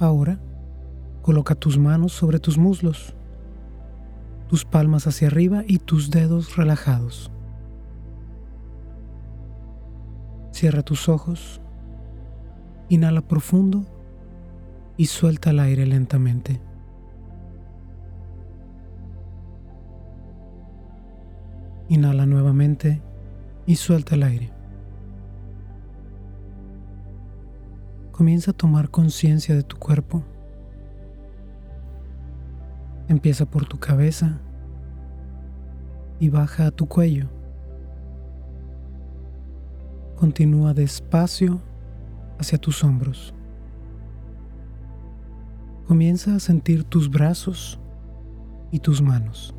Ahora, coloca tus manos sobre tus muslos, tus palmas hacia arriba y tus dedos relajados. Cierra tus ojos, inhala profundo y suelta el aire lentamente. Inhala nuevamente y suelta el aire. Comienza a tomar conciencia de tu cuerpo. Empieza por tu cabeza y baja a tu cuello. Continúa despacio hacia tus hombros. Comienza a sentir tus brazos y tus manos.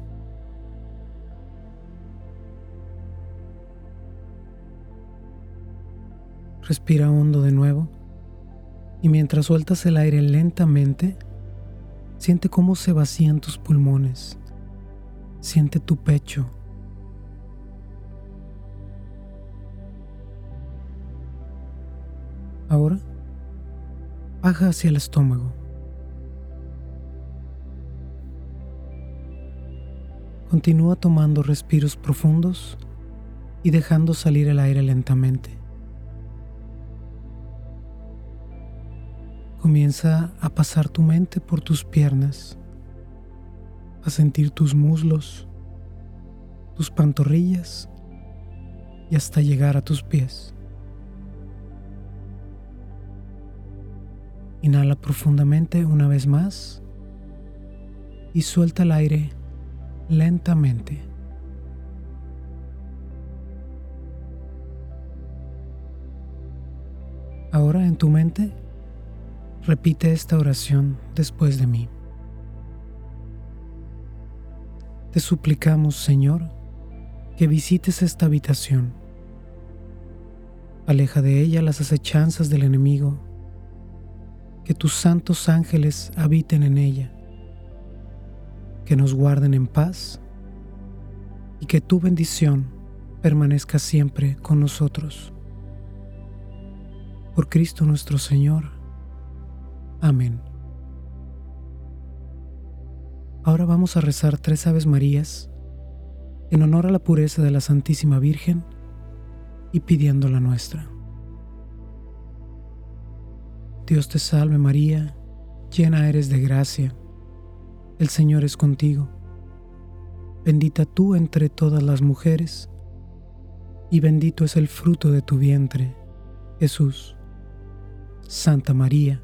Respira hondo de nuevo y mientras sueltas el aire lentamente, siente cómo se vacían tus pulmones, siente tu pecho. Ahora, baja hacia el estómago. Continúa tomando respiros profundos y dejando salir el aire lentamente. Comienza a pasar tu mente por tus piernas, a sentir tus muslos, tus pantorrillas y hasta llegar a tus pies. Inhala profundamente una vez más y suelta el aire lentamente. Ahora en tu mente Repite esta oración después de mí. Te suplicamos, Señor, que visites esta habitación. Aleja de ella las acechanzas del enemigo, que tus santos ángeles habiten en ella, que nos guarden en paz y que tu bendición permanezca siempre con nosotros. Por Cristo nuestro Señor. Amén. Ahora vamos a rezar tres Aves Marías en honor a la pureza de la Santísima Virgen y pidiendo la nuestra. Dios te salve María, llena eres de gracia, el Señor es contigo, bendita tú entre todas las mujeres, y bendito es el fruto de tu vientre, Jesús. Santa María,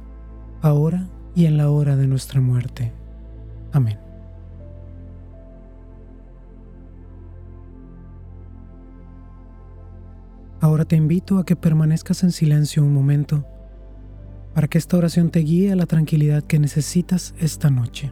ahora y en la hora de nuestra muerte. Amén. Ahora te invito a que permanezcas en silencio un momento para que esta oración te guíe a la tranquilidad que necesitas esta noche.